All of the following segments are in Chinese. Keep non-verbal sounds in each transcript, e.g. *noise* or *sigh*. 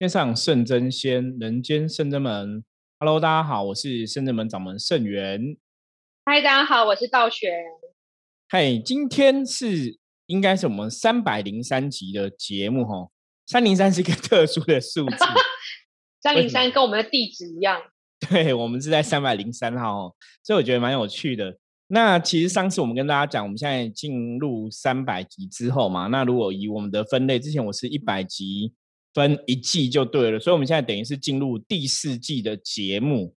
天上圣真仙，人间圣真门。Hello，大家好，我是圣真门掌门圣元。嗨，大家好，我是道玄。嗨，今天是应该是我们三百零三集的节目哈。三零三是一个 *laughs* 特殊的数字，*laughs* 三零三跟我们的地址一样。*laughs* 对，我们是在三百零三号，所以我觉得蛮有趣的。那其实上次我们跟大家讲，我们现在进入三百集之后嘛，那如果以我们的分类，之前我是一百集。分一季就对了，所以我们现在等于是进入第四季的节目。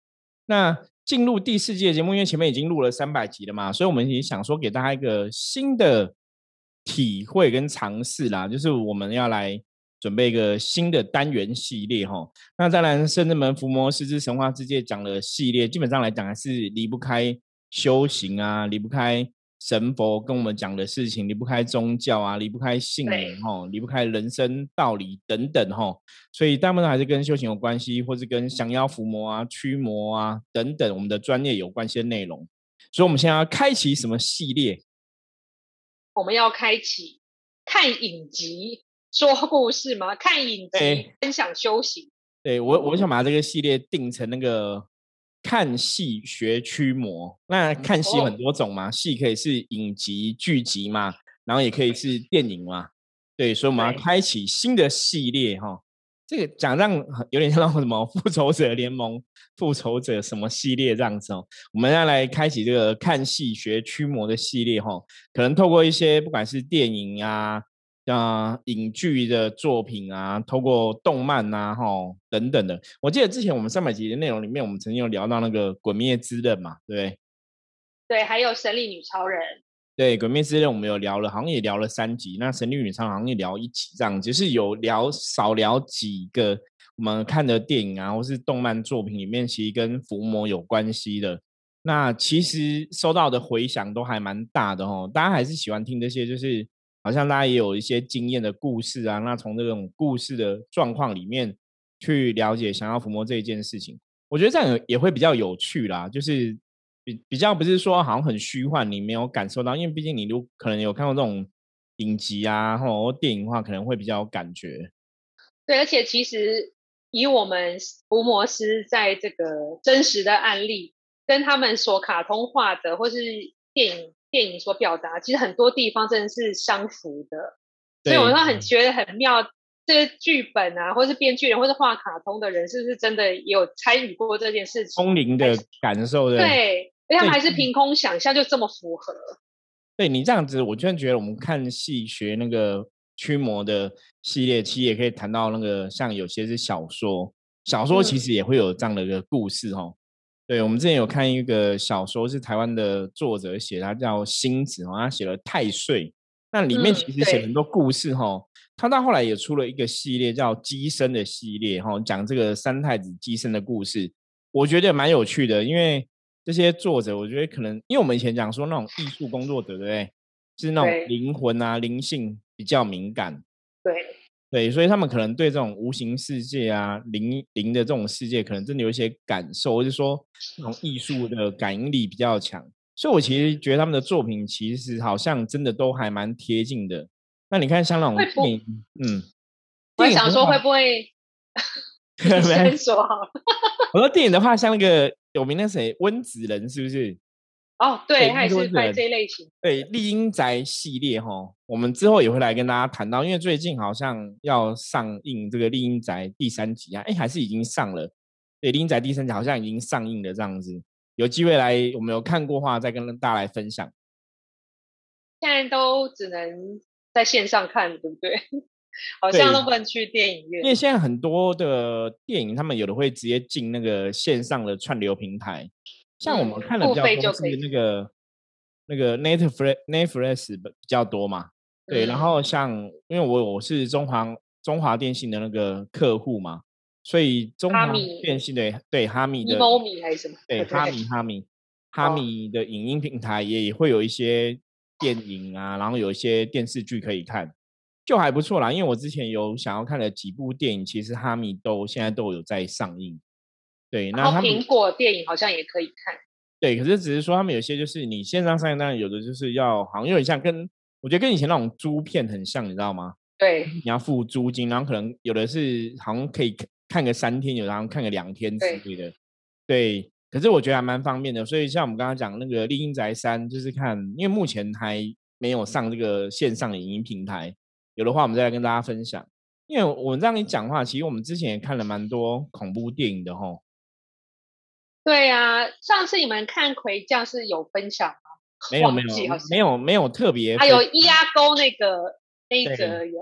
那进入第四季的节目，因为前面已经录了三百集了嘛，所以我们也想说给大家一个新的体会跟尝试啦，就是我们要来准备一个新的单元系列哈。那当然，圣人门伏魔师之神话世界讲的系列，基本上来讲还是离不开修行啊，离不开。神佛跟我们讲的事情离不开宗教啊，离不开信仰吼，离不开人生道理等等吼，所以大部分还是跟修行有关系，或是跟降妖伏魔啊、驱魔啊等等我们的专业有关系的内容。所以，我们现在要开启什么系列？我们要开启看影集说故事吗？看影集分享修行。对我，我想把这个系列定成那个。看戏学驱魔，那看戏很多种嘛，戏可以是影集、剧集嘛，然后也可以是电影嘛，对，所以我们要开启新的系列哈。这个讲让有点像什么 *laughs* 复仇者联盟、复仇者什么系列这样子哦，我们要来开启这个看戏学驱魔的系列哈，可能透过一些不管是电影啊。像影剧的作品啊，透过动漫啊，哈等等的。我记得之前我们三百集的内容里面，我们曾经有聊到那个《鬼灭之刃》嘛，对不对？对，还有《神力女超人》。对，《鬼灭之刃》我们有聊了，好像也聊了三集。那《神力女超人》好像也聊一集，这样就是有聊少聊几个我们看的电影啊，或是动漫作品里面，其实跟伏魔有关系的。那其实收到的回响都还蛮大的哦，大家还是喜欢听这些，就是。好像大家也有一些经验的故事啊，那从这种故事的状况里面去了解想要抚摸这一件事情，我觉得这样也会比较有趣啦。就是比比较不是说好像很虚幻，你没有感受到，因为毕竟你如可能有看过这种影集啊或电影的话，可能会比较有感觉。对，而且其实以我们伏魔师在这个真实的案例，跟他们所卡通化的或是电影。电影所表达，其实很多地方真的是相符的，所以我说很觉得很妙。这些剧本啊，或是编剧人，或是画卡通的人，是不是真的也有参与过这件事情？通灵的感受的，对，因为他们还是凭空想象，就这么符合。对你这样子，我突然觉得我们看戏学那个驱魔的系列，其实也可以谈到那个，像有些是小说，小说其实也会有这样的一个故事哦。对，我们之前有看一个小说，是台湾的作者写，他叫星子哦，他写了《太岁》，那里面其实写很多故事哈。他到后来也出了一个系列，叫《机生》的系列哈，讲这个三太子机生的故事，我觉得蛮有趣的。因为这些作者，我觉得可能因为我们以前讲说那种艺术工作者，对不对？是那种灵魂啊、灵性比较敏感。对。对，所以他们可能对这种无形世界啊、灵灵的这种世界，可能真的有一些感受，或者说那种艺术的感应力比较强。所以我其实觉得他们的作品其实好像真的都还蛮贴近的。那你看像那种电影，嗯，我想说会不会？*laughs* 先说好。*laughs* 我说电影的话，像那个有名的谁温子仁，是不是？哦，对，他也是拍这类型。对，丽英宅系列哈，我们之后也会来跟大家谈到，因为最近好像要上映这个丽英宅第三集啊，哎，还是已经上了。对，丽英宅第三集好像已经上映了，这样子，有机会来，我们有看过话再跟大家来分享。现在都只能在线上看，对不对？*laughs* 好像都不能去电影院。因为现在很多的电影，他们有的会直接进那个线上的串流平台。像我们看的比较多是那个那个 Netflix Netflix 比较多嘛，对。然后像因为我我是中华中华电信的那个客户嘛，所以中华电信的对哈米的猫米还是什么？对哈米哈米哈米的影音平台也会有一些电影啊，然后有一些电视剧可以看，就还不错啦。因为我之前有想要看的几部电影，其实哈米都现在都有在上映。对，然后苹果电影好像也可以看。对，可是只是说他们有些就是你线上上映，当然有的就是要好像有点像跟我觉得跟以前那种租片很像，你知道吗？对，你要付租金，然后可能有的是好像可以看个三天，有的好像看个两天之类的。对，可是我觉得还蛮方便的。所以像我们刚刚讲那个丽英宅三，就是看，因为目前还没有上这个线上的影音平台，有的话我们再来跟大家分享。因为我这样一讲话，其实我们之前也看了蛮多恐怖电影的吼。对呀，上次你们看《魁将》是有分享吗？没有没有没有没有特别。还有伊阿沟那个那个有。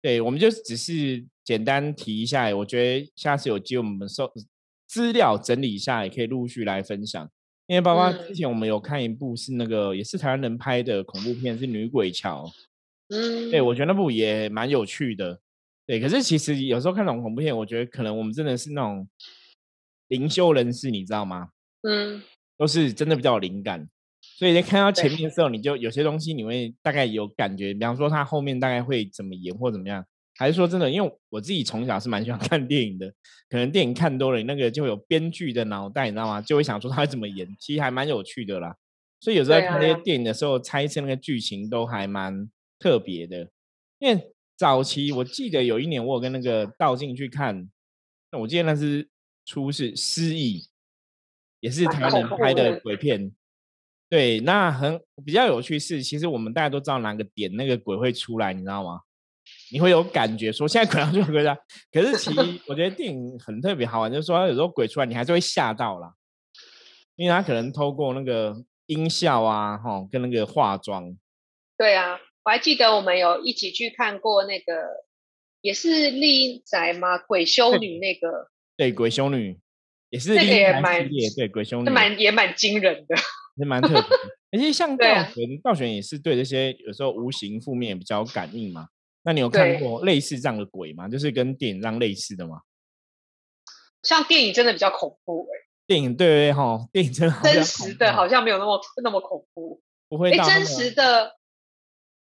对，我们就只是简单提一下。我觉得下次有机会我们收资料整理一下，也可以陆续来分享。因为包括之前我们有看一部是那个也是台湾人拍的恐怖片，是《女鬼桥》。嗯。对，我觉得那部也蛮有趣的。对，可是其实有时候看那种恐怖片，我觉得可能我们真的是那种灵修人士，你知道吗？嗯，都是真的比较有灵感，所以在看到前面的时候，你就有些东西你会大概有感觉，比方说他后面大概会怎么演或怎么样，还是说真的？因为我自己从小是蛮喜欢 *laughs* 看电影的，可能电影看多了，那个就有编剧的脑袋，你知道吗？就会想说他会怎么演，其实还蛮有趣的啦。所以有时候在看那些电影的时候，猜测那个剧情都还蛮特别的，因为。早期我记得有一年我有跟那个道静去看，我记得那是出是失忆，也是台湾人拍的鬼片。对，那很比较有趣是，其实我们大家都知道哪个点那个鬼会出来，你知道吗？你会有感觉说现在可能就鬼了，可是其实我觉得电影很特别好玩，就是说有时候鬼出来你还是会吓到啦，因为他可能透过那个音效啊，哈，跟那个化妆。对啊。我还记得我们有一起去看过那个，也是丽宅吗？鬼修女那个，对，鬼修女也是那个也蛮对鬼兄弟，蛮也蛮惊人的，*laughs* 也蛮特别。而且像道玄，道玄也是对这些有时候无形负面比较感应嘛。那你有看过类似这样的鬼吗？就是跟电影这样类似的吗？像电影真的比较恐怖哎，电影对对哈，电影真的真实的好像没有那么那么恐怖，不会哎，真实的。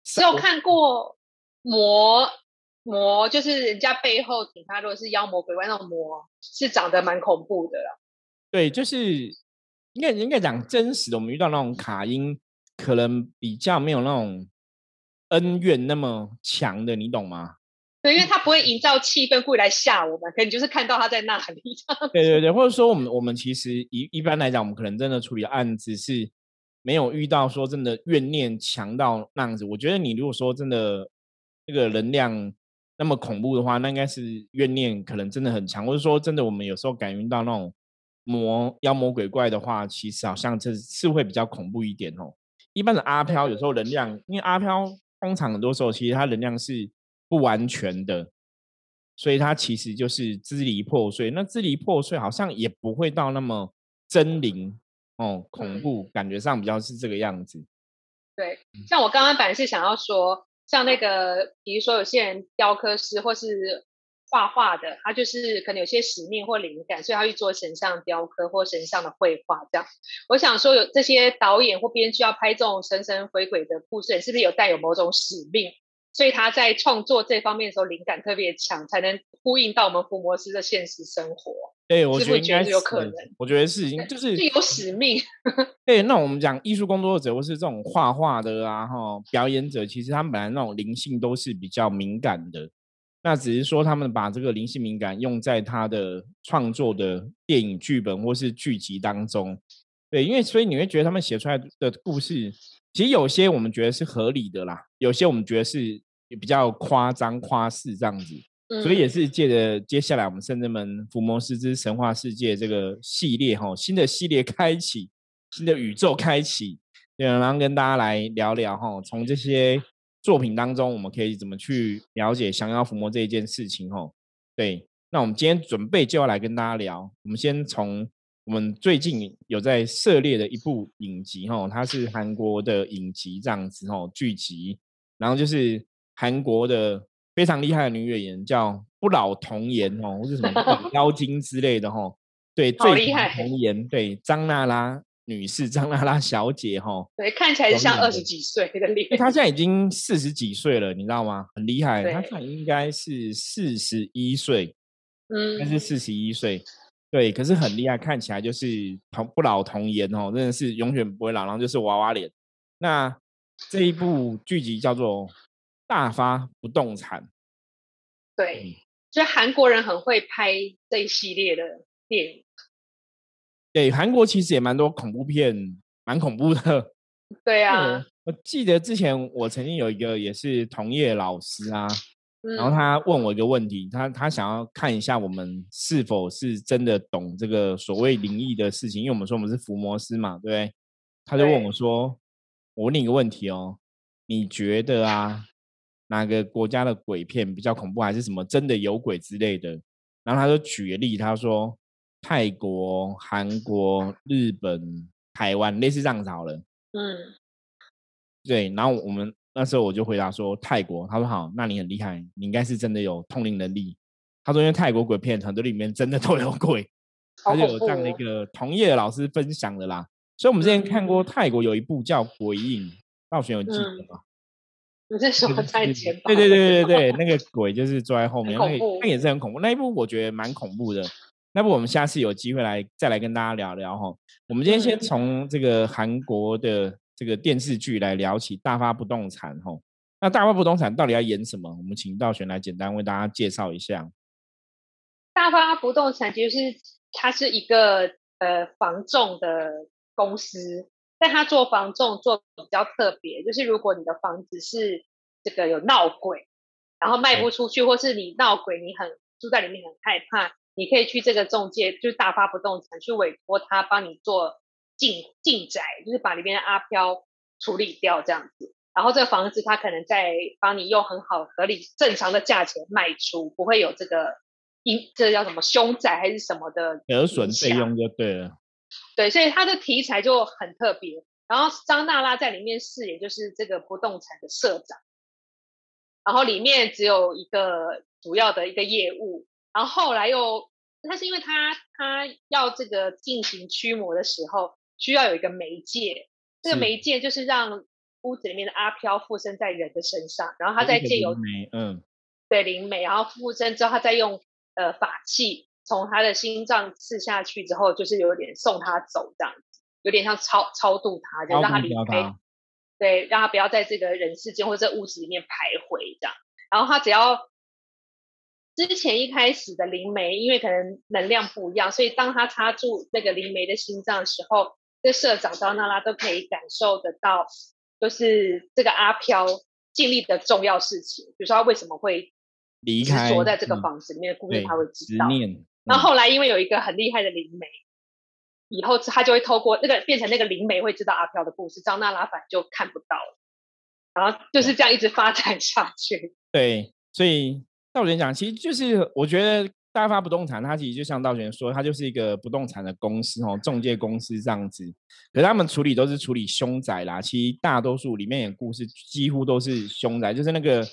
只有看过魔魔，就是人家背后顶他，如果是妖魔鬼怪那种魔，是长得蛮恐怖的啦。对，就是应该应该讲真实的，我们遇到那种卡音，可能比较没有那种恩怨那么强的，你懂吗？对，因为他不会营造气氛，故意来吓我们，可能就是看到他在那里。对对对，或者说我们我们其实一一般来讲，我们可能真的处理案子是。没有遇到说真的怨念强到那样子，我觉得你如果说真的这个能量那么恐怖的话，那应该是怨念可能真的很强，或者说真的我们有时候感应到那种魔妖魔鬼怪的话，其实好像这是会比较恐怖一点哦。一般的阿飘有时候能量，因为阿飘通常很多时候其实它能量是不完全的，所以它其实就是支离破碎。那支离破碎好像也不会到那么真灵。哦，恐怖感觉上比较是这个样子。对，像我刚刚本来是想要说，像那个，比如说有些人雕刻师或是画画的，他就是可能有些使命或灵感，所以他去做神像雕刻或神像的绘画。这样，我想说，有这些导演或编剧要拍这种神神鬼鬼的故事，是不是有带有某种使命？所以他在创作这方面的时候，灵感特别强，才能呼应到我们伏魔师的现实生活。对，我觉得应该有可能。我觉得是，就是有使命。*laughs* 对，那我们讲艺术工作者或是这种画画的啊，哈，表演者，其实他们本来那种灵性都是比较敏感的。那只是说他们把这个灵性敏感用在他的创作的电影剧本或是剧集当中。对，因为所以你会觉得他们写出来的故事，其实有些我们觉得是合理的啦，有些我们觉得是比较夸张夸饰这样子。所以也是借着接下来我们圣人们伏魔师之神话世界这个系列哈，新的系列开启，新的宇宙开启，对，然后跟大家来聊聊哈，从这些作品当中，我们可以怎么去了解降妖伏魔这一件事情哈？对，那我们今天准备就要来跟大家聊，我们先从我们最近有在涉猎的一部影集哈，它是韩国的影集这样子哈，剧集，然后就是韩国的。非常厉害的女演员叫不老童颜哦，或是什么 *laughs* 妖精之类的哈。对，最厉害童颜，对张娜拉女士、张娜拉小姐哈。*laughs* 对，看起来像二十几岁的脸。她现在已经四十几岁了，你知道吗？很厉害，她现在应该是四十一岁，嗯，应该是四十一岁。对，可是很厉害，看起来就是童不老童颜哦，真的是永远不会老，然后就是娃娃脸。那这一部剧集叫做。大发不动产。对，所以韩国人很会拍这一系列的电影。对，韩国其实也蛮多恐怖片，蛮恐怖的。对啊，我记得之前我曾经有一个也是同业老师啊，然后他问我一个问题，他他想要看一下我们是否是真的懂这个所谓灵异的事情，因为我们说我们是伏魔师嘛，对不对？他就问我说：“我问你一个问题哦，你觉得啊，哪个国家的鬼片比较恐怖，还是什么真的有鬼之类的？”然后他就举个例，他说。泰国、韩国、日本、台湾，类似这样子好了。嗯，对。然后我们那时候我就回答说泰国，他说好，那你很厉害，你应该是真的有通灵能力。他说因为泰国鬼片很多里面真的都有鬼，他就有这样的一个同业的老师分享的啦。所以我们之前看过泰国有一部叫《鬼影》，道玄有记得吗？你在说在前？对对对对对，那个鬼就是坐在后面，那那也是很恐怖。那一部我觉得蛮恐怖的。那不我们下次有机会来再来跟大家聊聊哈。我们今天先从这个韩国的这个电视剧来聊起，大发不动产哈。那大发不动产到底要演什么？我们请道玄来简单为大家介绍一下。大发不动产其实是它是一个呃房仲的公司，但它做房仲做比较特别，就是如果你的房子是这个有闹鬼，然后卖不出去，或是你闹鬼，你很住在里面很害怕。你可以去这个中介，就是大发不动产，去委托他帮你做进进宅，就是把里面的阿飘处理掉这样子。然后这个房子他可能在帮你用很好、合理、正常的价钱卖出，不会有这个因这叫什么凶宅还是什么的折损费用就对了。对，所以它的题材就很特别。然后张娜拉在里面饰演就是这个不动产的社长，然后里面只有一个主要的一个业务，然后后来又。他是因为他他要这个进行驱魔的时候，需要有一个媒介，这个媒介就是让屋子里面的阿飘附身在人的身上，然后他再借由嗯，对灵媒，然后附身之后，他再用呃法器从他的心脏刺下去之后，就是有点送他走这样子，有点像超超度他，就让他离开，对，让他不要在这个人世间或者屋子里面徘徊这样，然后他只要。之前一开始的灵媒，因为可能能量不一样，所以当他插住那个灵媒的心脏的时候，这社长张娜拉都可以感受得到，就是这个阿飘尽力的重要事情，比如说他为什么会离开，着在这个房子里面，故事他会知道。然后后来因为有一个很厉害的灵媒，以后他就会透过那个变成那个灵媒会知道阿飘的故事，张娜拉反就看不到了。然后就是这样一直发展下去。对，所以。道理讲，其实就是我觉得大发不动产，它其实就像道玄说，它就是一个不动产的公司哦，中介公司这样子。可是他们处理都是处理凶宅啦，其实大多数里面的故事几乎都是凶宅，就是那个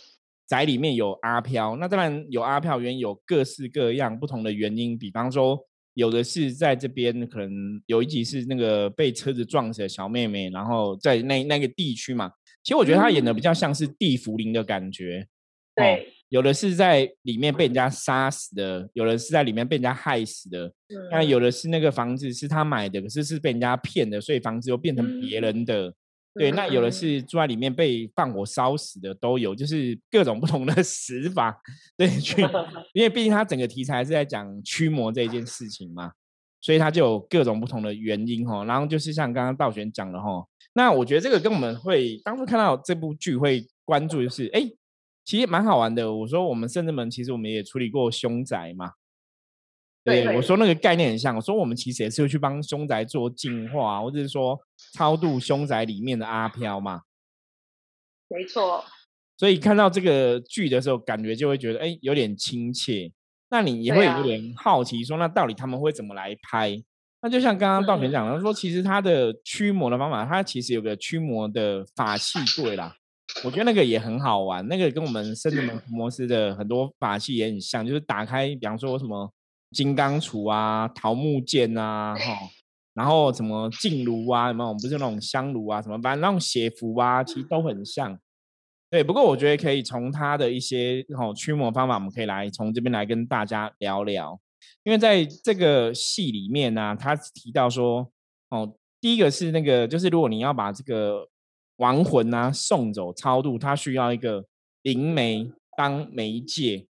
宅里面有阿飘。那当然有阿飘，原因有各式各样不同的原因，比方说有的是在这边可能有一集是那个被车子撞死的小妹妹，然后在那那个地区嘛，其实我觉得他演的比较像是地茯苓的感觉，对。有的是在里面被人家杀死的，有的是在里面被人家害死的。那有的是那个房子是他买的，可是是被人家骗的，所以房子又变成别人的。对，那有的是住在里面被放火烧死的，都有，就是各种不同的 *laughs* 死法。对，去，*laughs* 因为毕竟他整个题材是在讲驱魔这一件事情嘛，所以他就有各种不同的原因哈。然后就是像刚刚道玄讲的哈，那我觉得这个跟我们会当初看到这部剧会关注就是，哎。其实蛮好玩的。我说我们圣智门其实我们也处理过凶宅嘛。对，我说那个概念很像。我说我们其实也是会去帮凶宅做净化，或者是说超度凶宅里面的阿飘嘛。没错。所以看到这个剧的时候，感觉就会觉得哎有点亲切。那你也会有点好奇，说那到底他们会怎么来拍？那就像刚刚道玄讲的，说其实他的驱魔的方法，他其实有个驱魔的法器柜啦。我觉得那个也很好玩，那个跟我们圣智门伏魔师的很多法器也很像，就是打开，比方说什么金刚杵啊、桃木剑啊，哈，然后什么净炉啊，什么？不是那种香炉啊，什么，反正那种邪符啊，其实都很像。对，不过我觉得可以从他的一些哦驱魔方法，我们可以来从这边来跟大家聊聊。因为在这个戏里面呢，他提到说，哦，第一个是那个，就是如果你要把这个亡魂啊，送走超度，他需要一个灵媒当媒介，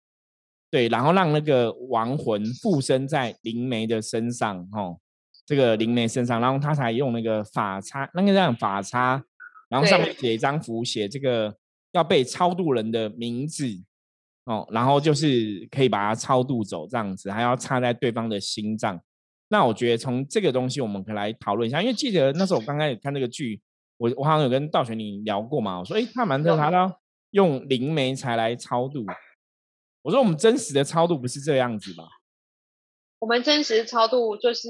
对，然后让那个亡魂附身在灵媒的身上，哦，这个灵媒身上，然后他才用那个法叉，那个叫法叉，然后上面写一张符，写这个要被超度人的名字，哦，然后就是可以把它超度走这样子，还要插在对方的心脏。那我觉得从这个东西我们可以来讨论一下，因为记得那时候我刚开始看那个剧，我我好像有跟道玄你聊过嘛，我说哎，他蛮特他的，用灵媒才来超度。我说我们真实的超度不是这样子吧？我们真实超度就是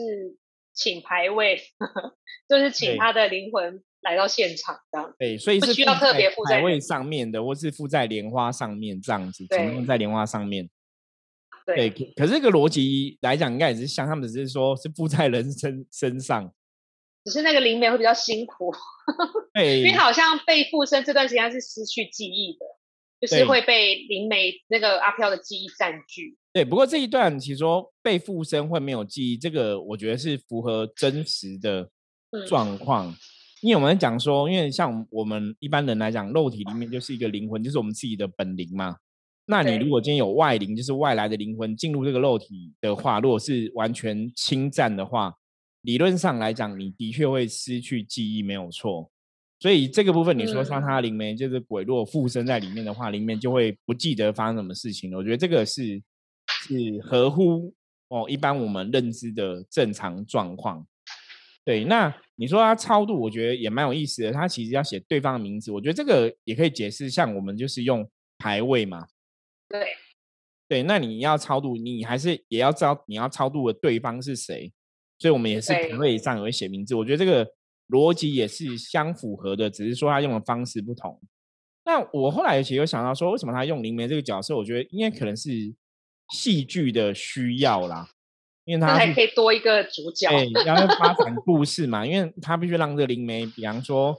请牌位，*laughs* 就是请他的灵魂来到现场这样。对，所以是需要特别牌位上面的，或是附在莲花上面这样子，请用在莲花上面。对，可是这个逻辑来讲，应该也是像他们只是说是附在人身身上，只是那个灵媒会比较辛苦，对，*laughs* 因为好像被附身这段时间是失去记忆的，就是会被灵媒那个阿飘的记忆占据。对，不过这一段其实说被附身会没有记忆，这个我觉得是符合真实的状况，因为我们讲说，因为像我们一般人来讲，肉体里面就是一个灵魂，就是我们自己的本灵嘛。那你如果今天有外灵，就是外来的灵魂进入这个肉体的话，如果是完全侵占的话，理论上来讲，你的确会失去记忆，没有错。所以这个部分，你说像他灵媒就是鬼，如果附身在里面的话，里面就会不记得发生什么事情了。我觉得这个是是合乎哦一般我们认知的正常状况。对，那你说他超度，我觉得也蛮有意思的。他其实要写对方的名字，我觉得这个也可以解释，像我们就是用排位嘛。对，对，那你要超度，你还是也要知道你要超度的对方是谁，所以我们也是牌位上也会写名字。我觉得这个逻辑也是相符合的，只是说他用的方式不同。那我后来其实有想到说，为什么他用灵媒这个角色？我觉得应该可能是戏剧的需要啦，因为他还可以多一个主角，对，然后发展 *laughs* 故事嘛，因为他必须让这个灵媒，比方说，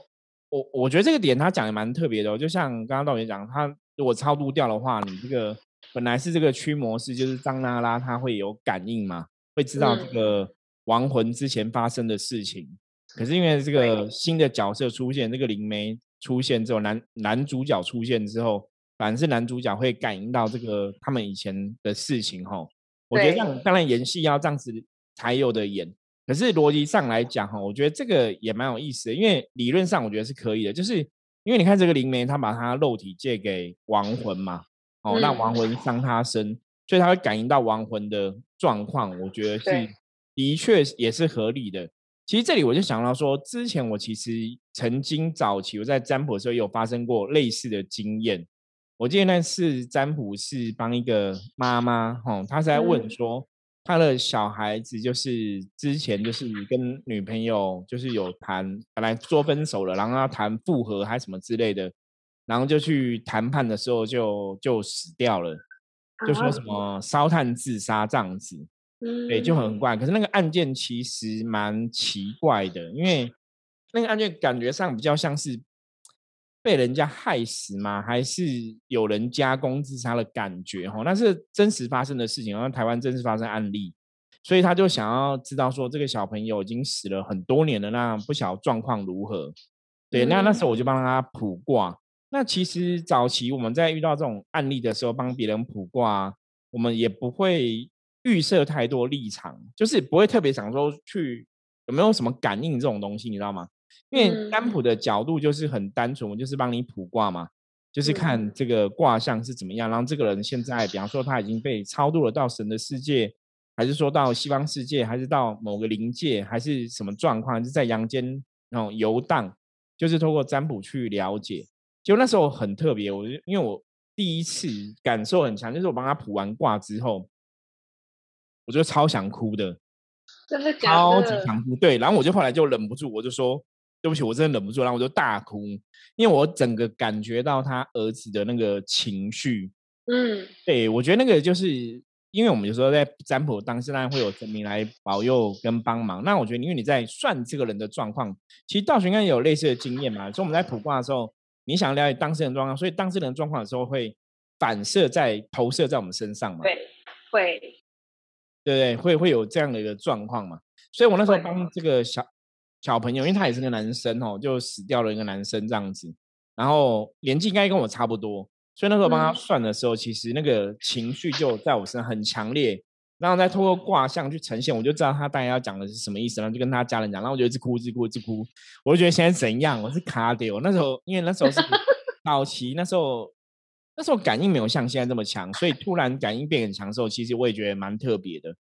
我我觉得这个点他讲的蛮特别的，就像刚刚道爷讲他。如果超度掉的话，你这个本来是这个驱魔师，就是张娜拉，他会有感应嘛，会知道这个亡魂之前发生的事情。可是因为这个新的角色出现，这个灵媒出现之后，男男主角出现之后，反而是男主角会感应到这个他们以前的事情。哈，我觉得这样当然演戏要这样子才有的演。可是逻辑上来讲，哈，我觉得这个也蛮有意思的，因为理论上我觉得是可以的，就是。因为你看这个灵媒，他把他肉体借给亡魂嘛，哦，让亡魂伤他身，所以他会感应到亡魂的状况。我觉得是的确也是合理的。其实这里我就想到说，之前我其实曾经早期我在占卜的时候有发生过类似的经验。我记得那次占卜是帮一个妈妈，哦，她是在问说。她的小孩子就是之前就是跟女朋友就是有谈，本来说分手了，然后要谈复合还是什么之类的，然后就去谈判的时候就就死掉了，就说什么烧炭自杀这样子，对，就很怪。可是那个案件其实蛮奇怪的，因为那个案件感觉上比较像是。被人家害死嘛？还是有人加工自杀的感觉？哈，那是真实发生的事情，然后台湾真实发生案例，所以他就想要知道说，这个小朋友已经死了很多年了，那不晓状况如何？对，那那时候我就帮他卜卦。那其实早期我们在遇到这种案例的时候，帮别人卜卦，我们也不会预设太多立场，就是不会特别想说去有没有什么感应这种东西，你知道吗？因为占卜的角度就是很单纯，我就是帮你卜卦嘛，就是看这个卦象是怎么样。然后这个人现在，比方说他已经被超度了到神的世界，还是说到西方世界，还是到某个灵界，还是什么状况，是在阳间那种游荡，就是通过占卜去了解。就那时候很特别，我因为我第一次感受很强，就是我帮他卜完卦之后，我就超想哭的，真的超级想哭。对，然后我就后来就忍不住，我就说。对不起，我真的忍不住，然后我就大哭，因为我整个感觉到他儿子的那个情绪。嗯，对，我觉得那个就是因为我们有时候在占卜当时，当然会有神明来保佑跟帮忙。那我觉得，因为你在算这个人的状况，其实道玄应该有类似的经验嘛。所以我们在卜卦的时候，你想了解当事人状况，所以当事人状况的时候会反射在投射在我们身上嘛？对，会，对不对，会会有这样的一个状况嘛？所以我那时候帮这个小。小朋友，因为他也是个男生哦，就死掉了一个男生这样子，然后年纪应该跟我差不多，所以那时候帮他嗯算的时候，其实那个情绪就在我身上很强烈。然后再通过卦象去呈现，我就知道他大概要讲的是什么意思，然后就跟他家人讲，然后我就一直哭，一直哭，一直哭。我就觉得现在怎样？我是卡掉。那时候因为那时候是 *laughs* 早期，那时候那时候感应没有像现在这么强，所以突然感应变很强的时候，其实我也觉得蛮特别的。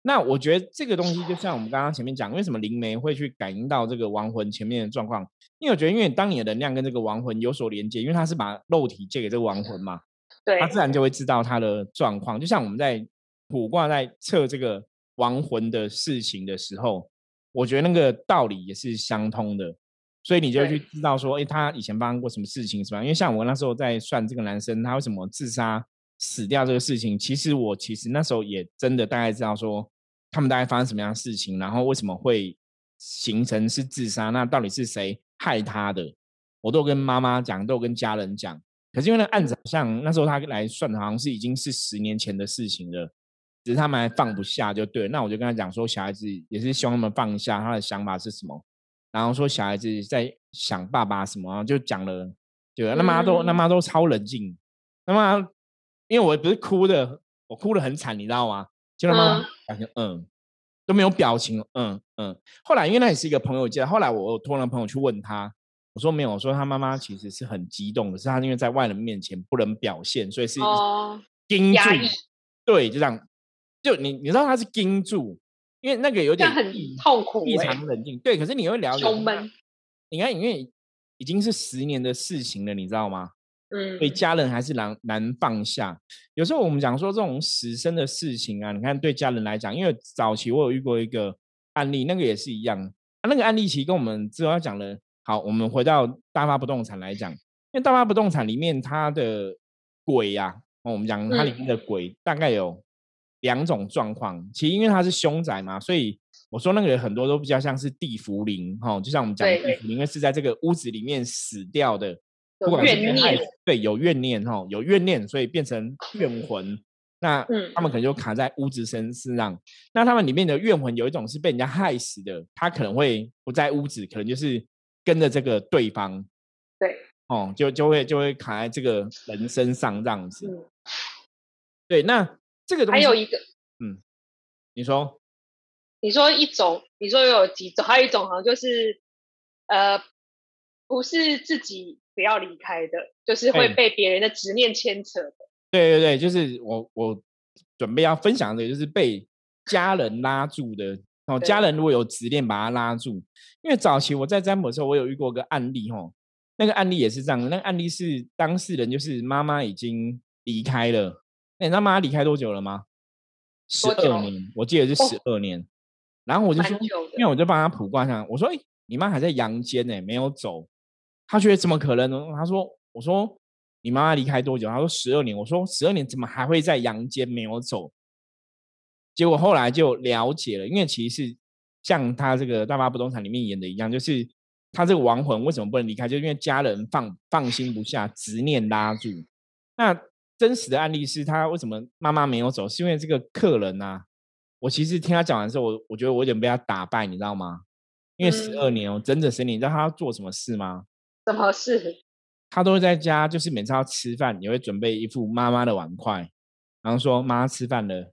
那我觉得这个东西就像我们刚刚前面讲，为什么灵媒会去感应到这个亡魂前面的状况？因为我觉得，因为当你的能量跟这个亡魂有所连接，因为他是把肉体借给这个亡魂嘛，*laughs* 对他，自然就会知道他的状况。就像我们在卜卦在测这个亡魂的事情的时候，我觉得那个道理也是相通的，所以你就会去知道说，诶，他以前发生过什么事情，是吧？因为像我那时候在算这个男生他为什么自杀死掉这个事情，其实我其实那时候也真的大概知道说，他们大概发生什么样的事情，然后为什么会形成是自杀，那到底是谁害他的？我都跟妈妈讲，都跟家人讲。可是因为那个案子好像那时候他来算的，好像是已经是十年前的事情了，只是他们还放不下，就对了。那我就跟他讲说，小孩子也是希望他们放下，他的想法是什么？然后说小孩子在想爸爸什么，然后就讲了，对，那妈都那嗯妈都超冷静，那妈因为我不是哭的，我哭的很惨，你知道吗？就他妈嗯感觉嗯都没有表情，嗯嗯。后来因为那也是一个朋友介绍，后来我我托了朋友去问他，我说没有，我说他妈妈其实是很激动的，是他因为在外人面前不能表现，所以是哦，盯住对，就这样，就你你知道他是盯住，因为那个有点很痛苦异欸常冷静，对，可是你会了解他胸闷，你看，因为已经是十年的事情了，你知道吗？嗯所以家人还是难难放下。有时候我们讲说这种死生的事情啊，你看对家人来讲，因为早期我有遇过一个案例，那个也是一样。啊、那个案例其实跟我们之后要讲的，好，我们回到大发不动产来讲，因为大发不动产里面它的鬼呀、哦，我们讲它里面的鬼大概有两种状况。其实因为它是凶宅嘛，所以我说那个很多都比较像是地府灵哈、哦，就像我们讲地府灵，因为是在这个屋子里面死掉的。不管是怨念，对，有怨念哈，有怨念，所以变成怨魂。那嗯他们可能就卡在屋子身身上。那他们里面的怨魂有一种是被人家害死的，他可能会不在屋子，可能就是跟着这个对方对，哦，就就会就会卡在这个人身上这样子。嗯，对，那这个东西还有一个，嗯你说你说一种，你说有几种，还有一种好像就是，呃，不是自己不要离开的，就是会哎被别人的执念牵扯的。对对对，就是我我准备要分享的，就是被家人拉住的哦。家人如果有执念把他拉住，因为早期我在占卜的时候，我有遇过个案例哦，那个案例也是这样，那个案例是当事人就是妈妈已经离开了，那你知道妈妈离开多久了吗？十二年，我记得是哦十二年。然后我就说，因为我就帮他卜卦上，我说：“哎、你妈还在阳间呢、没有走。”他觉得怎么可能呢？他说：“我说你妈妈离开多久？”他说：“十二年。”我说：“十二年怎么还会在阳间没有走？”结果后来就了解了，因为其实是像他这个大妈不动产里面演的一样，就是他这个亡魂为什么不能离开，就是因为家人放放心不下，执念拉住。那真实的案例是他为什么妈妈没有走，是因为这个客人啊，我其实听他讲完之后，我我觉得我有点被他打败，你知道吗？因为十二嗯年哦，整整十年，你知道他要做什么事吗？什么事？他都会在家，就是每次要吃饭，也会准备一副妈妈的碗筷，然后说：“妈吃饭了，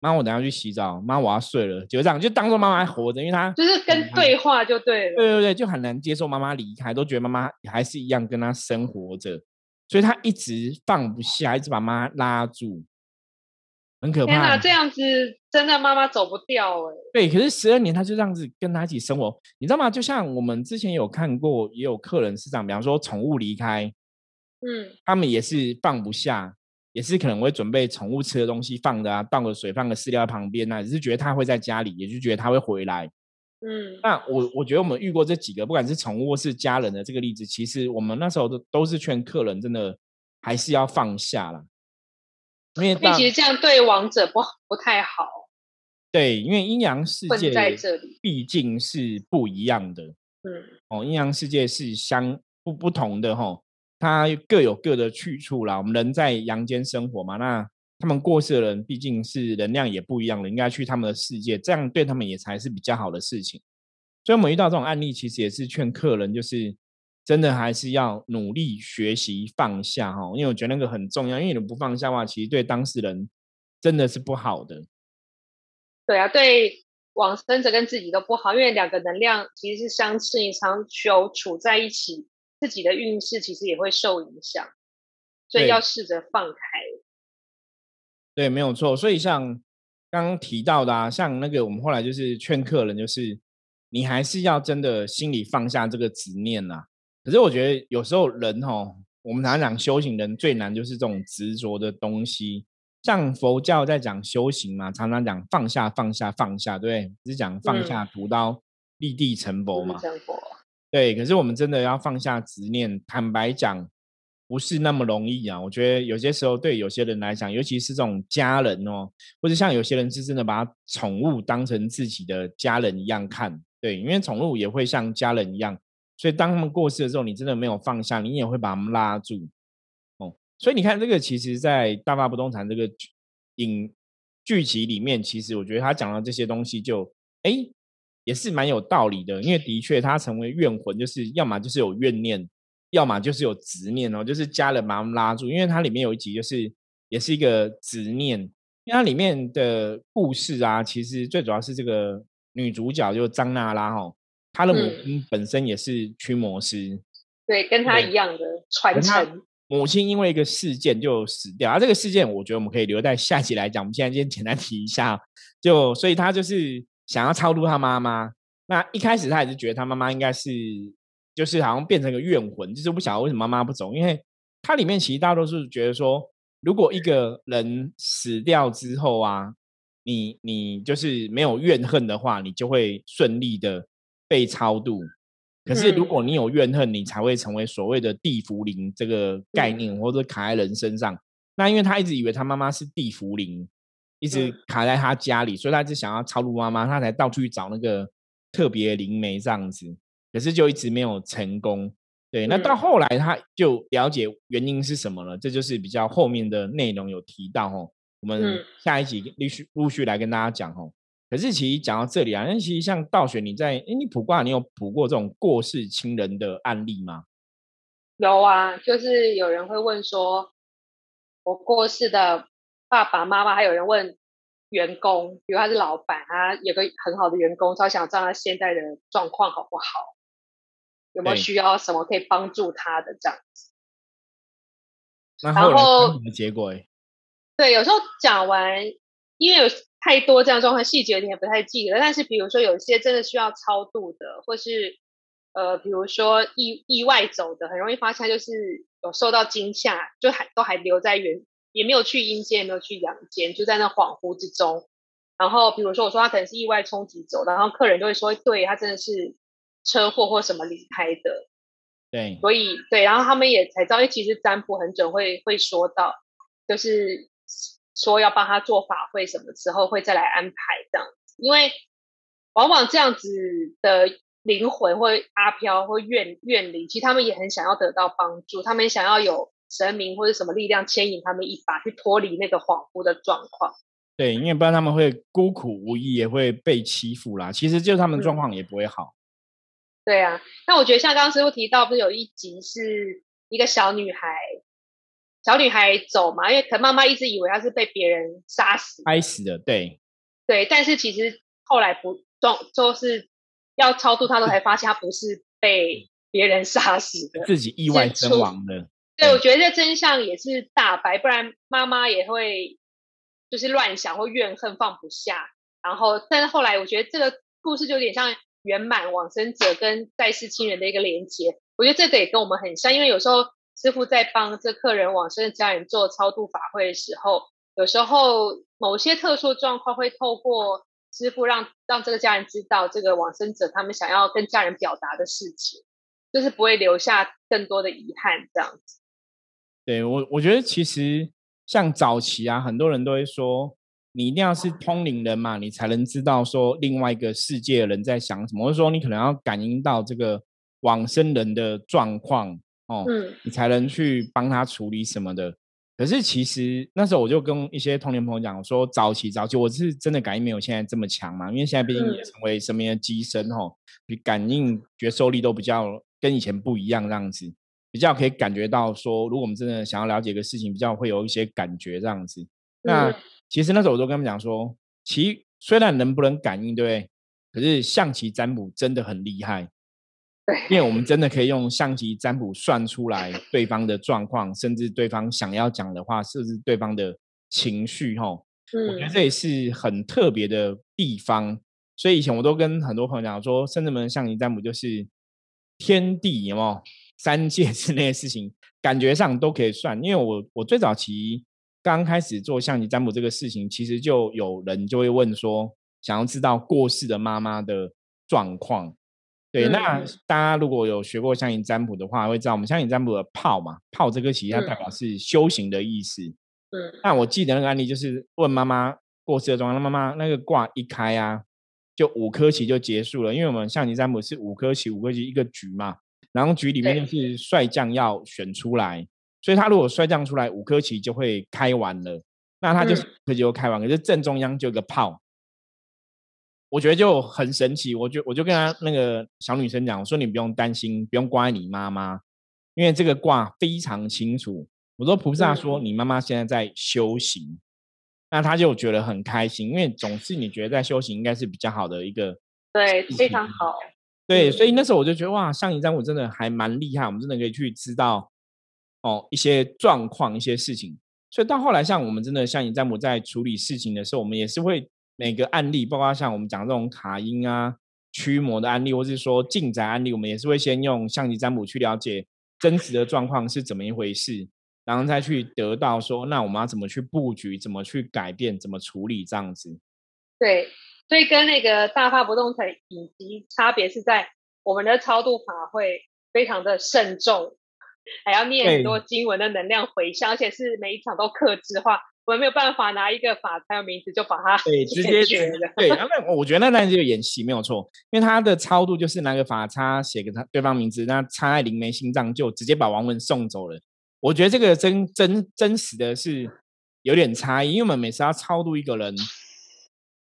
妈我等下去洗澡，妈我要睡了。”就这样，就当做妈妈还活着，因为他就是跟难对话就对了。对对对，就很难接受妈妈离开，都觉得妈妈还是一样跟他生活着，所以他一直放不下，一直把妈妈拉住，很可天哪，怕。这样子真的妈妈走不掉哎、对，可是十二年他就这样子跟他一起生活，你知道吗？就像我们之前有看过，也有客人是这样，比方说宠物离开，嗯，他们也是放不下，也是可能会准备宠物吃的东西放的啊，倒个水，放个饲料在旁边啊，只是觉得它会在家里，也就觉得它会回来。嗯，那我我觉得我们遇过这几个，不管是宠物或是家人的这个例子，其实我们那时候都都是劝客人真的还是要放下啦，因为其实这样对王者不不太好，对，因为阴阳世界在这里。毕竟是不一样的嗯，哦，阴阳世界是相不不同的哈、哦，它各有各的去处啦。我们人在阳间生活嘛，那他们过世的人毕竟是能量也不一样了，应该去他们的世界，这样对他们也才是比较好的事情。所以我们遇到这种案例，其实也是劝客人，就是真的还是要努力学习放下哈，因为我觉得那个很重要，因为你不放下的话，其实对当事人真的是不好的。对啊，对往生者跟自己都不好，因为两个能量其实是相斥，你长久处在一起，自己的运势其实也会受影响，所以要试着放开。对，没有错。所以像刚刚提到的啊，像那个我们后来就是劝客人，就是你还是要真的心里放下这个执念呐。可是我觉得有时候人哦，我们常常讲修行人最难就是这种执着的东西。像佛教在讲修行嘛，常常讲放下放下放下，对，只是讲放下屠刀立地成佛嘛。对，可是我们真的要放下执念，坦白讲，不是那么容易啊。我觉得有些时候对有些人来讲，尤其是这种家人哦，或者像有些人是真的把宠物当成自己的家人一样看，对，因为宠物也会像家人一样。所以当他们过世的时候，你真的没有放下，你也会把他们拉住，哦。所以你看这个，其实，在大发不动产这个影剧集里面，其实我觉得他讲的这些东西，就哎，也是蛮有道理的。因为的确，他成为怨魂，就是要么就是有怨念，要么就是有执念哦，就是家人把他们拉住。因为它里面有一集，就是也是一个执念，因为它里面的故事啊，其实最主要是这个女主角就张娜拉哈。她的母亲本身也是驱魔师，对，跟她一样的传承。母亲因为一个事件就死掉，而这个事件我觉得我们可以留在下集来讲。我们现在先简单提一下，就所以她就是想要超度她妈妈。那一开始他也是觉得他妈妈应该是，就是好像变成个怨魂，就是不晓得为什么妈妈不走。因为它里面其实大多数觉得说，如果一个人死掉之后啊，你你就是没有怨恨的话，你就会顺利的。被超度，可是如果你有怨恨，你才会成为所谓的地茯灵这个概念，或者卡在人身上。那因为他一直以为他妈妈是地茯灵，一直卡在他家里，所以他就想要超度妈妈，他才到处去找那个特别灵媒这样子。可是就一直没有成功。对，那到后来他就了解原因是什么了，这就是比较后面的内容有提到哦。我们下一集陆续陆续来跟大家讲哦。可是其实讲到这里啊，那其实像道玄，你在哎，你卜卦，你有卜过这种过世亲人的案例吗？有啊，就是有人会问说，我过世的爸爸妈妈，还有人问员工，比如他是老板，他有个很好的员工，他想知道他现在的状况好不好，有没有需要什么可以帮助他的这样子。然后什么结果？哎，对，有时候讲完，因为有。太多这样状况细节你也不太记得，但是比如说有一些真的需要超度的，或是呃，比如说意意外走的，很容易发现就是有受到惊吓，就还都还留在原，也没有去阴间，也没有去阳间，就在那恍惚之中。然后比如说我说他可能是意外冲击走，然后客人就会说，对他真的是车祸或什么离开的。对，所以对，然后他们也才知道，因为其实占卜很准会会说到，就是。说要帮他做法会，什么时候会再来安排这样子？因为往往这样子的灵魂或阿飘或怨怨灵，其实他们也很想要得到帮助，他们想要有神明或者什么力量牵引他们一把，去脱离那个恍惚的状况。对，因为不然他们会孤苦无依，也会被欺负啦。其实就他们状况也不会好。对啊，那我觉得像刚刚师傅提到，不是有一集是一个小女孩。小女孩走嘛，因为可能妈妈一直以为她是被别人杀死，拍死的，对，对，但是其实后来不装，就是要超度她都才发现她不是被别人杀死的，自己意外身亡的。对，我觉得这真相也是大白，不然妈妈也会就是乱想或怨恨放不下。然后，但是后来我觉得这个故事就有点像圆满往生者跟在世亲人的一个连接。我觉得这个也跟我们很像，因为有时候。师傅在帮这客人往生的家人做超度法会的时候，有时候某些特殊状况会透过师傅让让这个家人知道这个往生者他们想要跟家人表达的事情，就是不会留下更多的遗憾这样子。对我，我觉得其实像早期啊，很多人都会说，你一定要是通灵人嘛，你才能知道说另外一个世界的人在想什么，或者说你可能要感应到这个往生人的状况。哦，嗯，你才能去帮他处理什么的。可是其实那时候我就跟一些童年朋友讲说，早期早期我是真的感应没有现在这么强嘛，因为现在毕竟也成为身边的机身吼，比感应觉受力都比较跟以前不一样这样子，比较可以感觉到说，如果我们真的想要了解一个事情，比较会有一些感觉这样子。那其实那时候我都跟他们讲说，棋虽然能不能感应，对不对？可是象棋占卜真的很厉害。对，因为我们真的可以用象棋占卜算出来对方的状况，甚至对方想要讲的话，甚至对方的情绪，哈，*laughs* 我觉得这也是很特别的地方。所以以前我都跟很多朋友讲说，甚至门象棋占卜就是天地，有没有三界之内的事情，感觉上都可以算。因为我我最早期刚开始做象棋占卜这个事情，其实就有人就会问说，想要知道过世的妈妈的状况。对，那大家如果有学过象棋占卜的话，会知道我们象棋占卜的炮嘛，炮这个其实它代表是修行的意思。嗯，那我记得那个案例就是问妈妈过世的状况，那妈妈那个卦一开啊，就五颗棋就结束了，因为我们象棋占卜是五颗棋，五颗棋一个局嘛，然后局里面就是帅将要选出来，所以他如果衰降出来，五颗棋就会开完了，那他就颗棋就开完，可是正中央就有个炮。我觉得就很神奇，我就我就跟他那个小女生讲，我说你不用担心，不用怪你妈妈，因为这个卦非常清楚。我说菩萨说你妈妈现在在修行，那他就觉得很开心，因为总是你觉得在修行应该是比较好的一个，对，非常好。对，所以那时候我就觉得哇，上一张我真的还蛮厉害，我们真的可以去知道哦一些状况、一些事情。所以到后来，像我们真的像你占卜在处理事情的时候，我们也是会。每个案例，包括像我们讲这种卡因啊、驱魔的案例，或是说进宅案例，我们也是会先用象棋占卜去了解真实的状况是怎么一回事，然后再去得到说，那我们要怎么去布局、怎么去改变、怎么处理这样子。对，所以跟那个大发不动产以及差别是在我们的超度法会非常的慎重，还要念很多经文的能量回向，而且是每一场都克制化。我们没有办法拿一个法才有名字就把它对 *laughs* 直接对，那我觉得那当然就演戏没有错，因为他的超度就是拿个法叉写给他对方名字，那插在灵媒心脏就直接把王文送走了。我觉得这个真真真实的是有点差异，因为我们每次要超度一个人，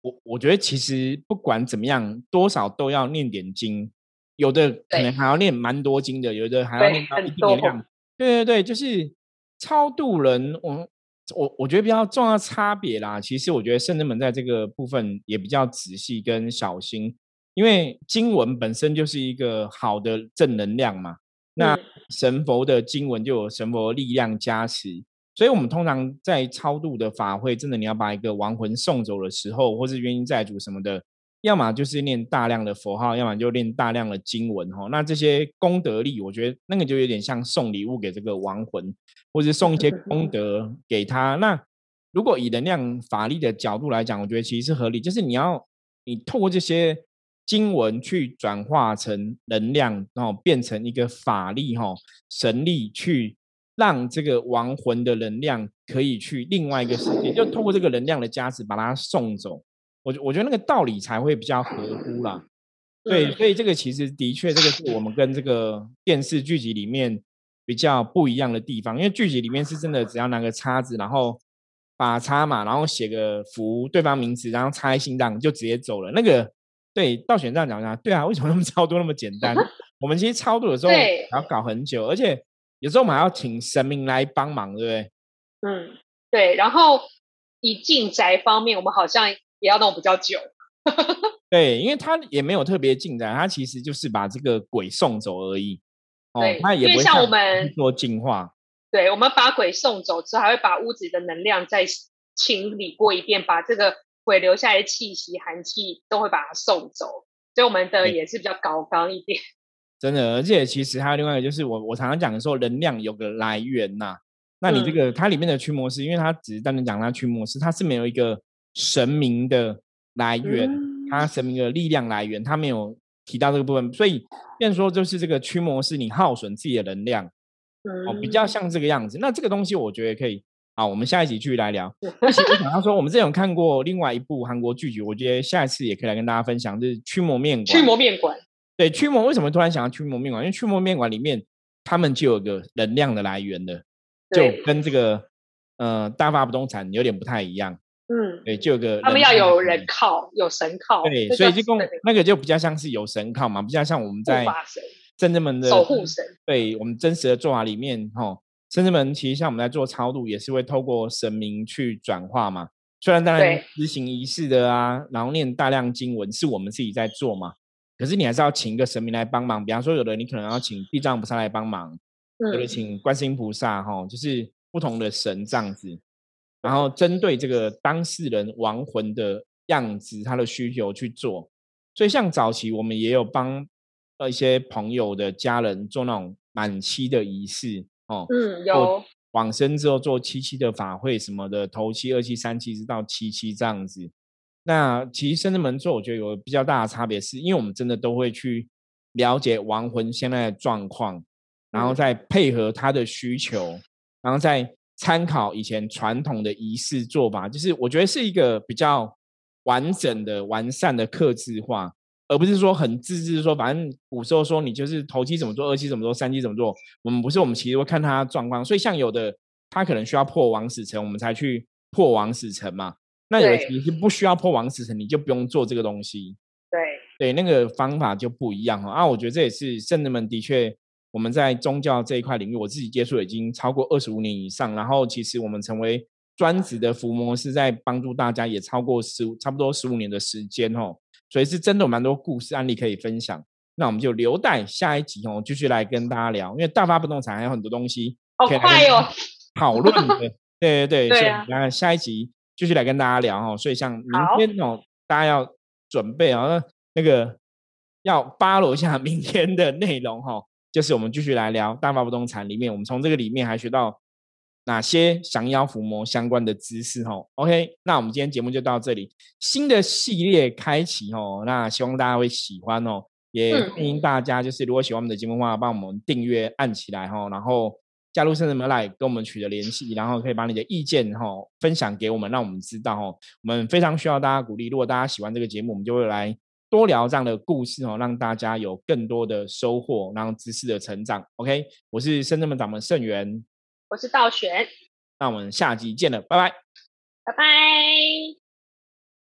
我我觉得其实不管怎么样，多少都要念点经，有的可能还要念蛮多经的，有的还要念到一定量。对对对，就是超度人，我。我我觉得比较重要差别啦，其实我觉得圣人们在这个部分也比较仔细跟小心，因为经文本身就是一个好的正能量嘛，那神佛的经文就有神佛力量加持，所以我们通常在超度的法会，真的你要把一个亡魂送走的时候，或是冤亲债主什么的。要么就是念大量的佛号，要么就念大量的经文哈。那这些功德力，我觉得那个就有点像送礼物给这个亡魂，或者送一些 *laughs* 功德给他。那如果以能量法力的角度来讲，我觉得其实是合理，就是你要你透过这些经文去转化成能量，然后变成一个法力哈神力，去让这个亡魂的能量可以去另外一个世界，就透过这个能量的加持，把它送走。我我觉得那个道理才会比较合乎啦，对，所以这个其实的确，这个是我们跟这个电视剧集里面比较不一样的地方，因为剧集里面是真的只要拿个叉子，然后把叉嘛，然后写个符对方名字，然后插在心脏就直接走了。那个对，倒选这样讲讲，对啊，为什么那么超度那么简单？我们其实超度的时候还要搞很久，而且有时候我们还要请神明来帮忙，对不对？嗯，对。然后以进宅方面，我们好像。也要弄比较久，*laughs* 对，因为他也没有特别进展，他其实就是把这个鬼送走而已。哦，他也不会像我们做净化。对，我们把鬼送走之后，还会把屋子的能量再清理过一遍，把这个鬼留下来的气息、寒气都会把它送走。所以我们的也是比较高刚一点。*laughs* 真的，而且其实还有另外一个，就是我我常常讲的说，能量有个来源呐。那你这个它里面的驱魔师，因为它只是单纯讲它驱魔师，它是没有一个。神明的来源，他神明的力量来源，他没有提到这个部分，所以变说就是这个驱魔是你耗损自己的能量，哦，比较像这个样子。那这个东西我觉得可以，好，我们下一集继续来聊。而且我想要说，我们之前有看过另外一部韩国剧集，我觉得下一次也可以来跟大家分享，就是驱魔面馆。驱魔面馆，对，驱魔为什么突然想要驱魔面馆？因为驱魔面馆里面他们就有个能量的来源的，就跟这个呃大发不动产有点不太一样。嗯，对，就有个他们要有人靠，有神靠，对，所以就跟那个就比较像是有神靠嘛，比较像我们在圣人们的守护神。对我们真实的做法里面，哈，圣人们其实像我们在做超度，也是会透过神明去转化嘛。虽然当然执行仪式的啊，然后念大量经文是我们自己在做嘛，可是你还是要请一个神明来帮忙。比方说，有的你可能要请地藏菩萨来帮忙，有的请观世音菩萨，哈，就是不同的神这样子。然后针对这个当事人亡魂的样子，他的需求去做。所以像早期我们也有帮呃一些朋友的家人做那种满期的仪式，哦，嗯，有。往生之后做七七的法会什么的，头七、二七、三七直到七七这样子。那其实深圳门做，我觉得有比较大的差别，是因为我们真的都会去了解亡魂现在的状况，然后再配合他的需求，然后再参考以前传统的仪式做法，就是我觉得是一个比较完整的、完善的克制化。而不是说很自制，说反正古时候说你就是头期怎么做，二期怎么做，三期怎么做。我们不是，我们其实会看他状况。所以像有的他可能需要破王死城，我们才去破王死城嘛。那有的其实不需要破王死城，你就不用做这个东西。对对，那个方法就不一样哈。啊，我觉得这也是圣人们的确，我们在宗教这一块领域，我自己接触已经超过二十五年以上。然后其实我们成为专职的伏魔是在帮助大家也超过十差不多十五年的时间哦。所以是真的有蛮多故事案例可以分享，那我们就留待下一集哦，继续来跟大家聊。因为大发不动产还有很多东西好快哦，讨论的，*laughs* 对对对，所以那下一集继续来跟大家聊哦。所以像明天哦，大家要准备哦，那个要扒罗一下明天的内容哈，就是我们继续来聊大发不动产里面，我们从这个里面还学到。哪些降妖伏魔相关的知识？哦，OK，那我们今天节目就到这里，新的系列开启哦，那希望大家会喜欢哦，也欢迎大家就是如果喜欢我们的节目的话，帮我们订阅按起来哈，然后加入圣人门来跟我们取得联系，然后可以把你的意见哈分享给我们，让我们知道哦，我们非常需要大家鼓励。如果大家喜欢这个节目，我们就会来多聊这样的故事哦，让大家有更多的收获，然后知识的成长。OK，我是深圳门掌门盛元。我是道玄，那我们下集见了，拜拜，拜拜。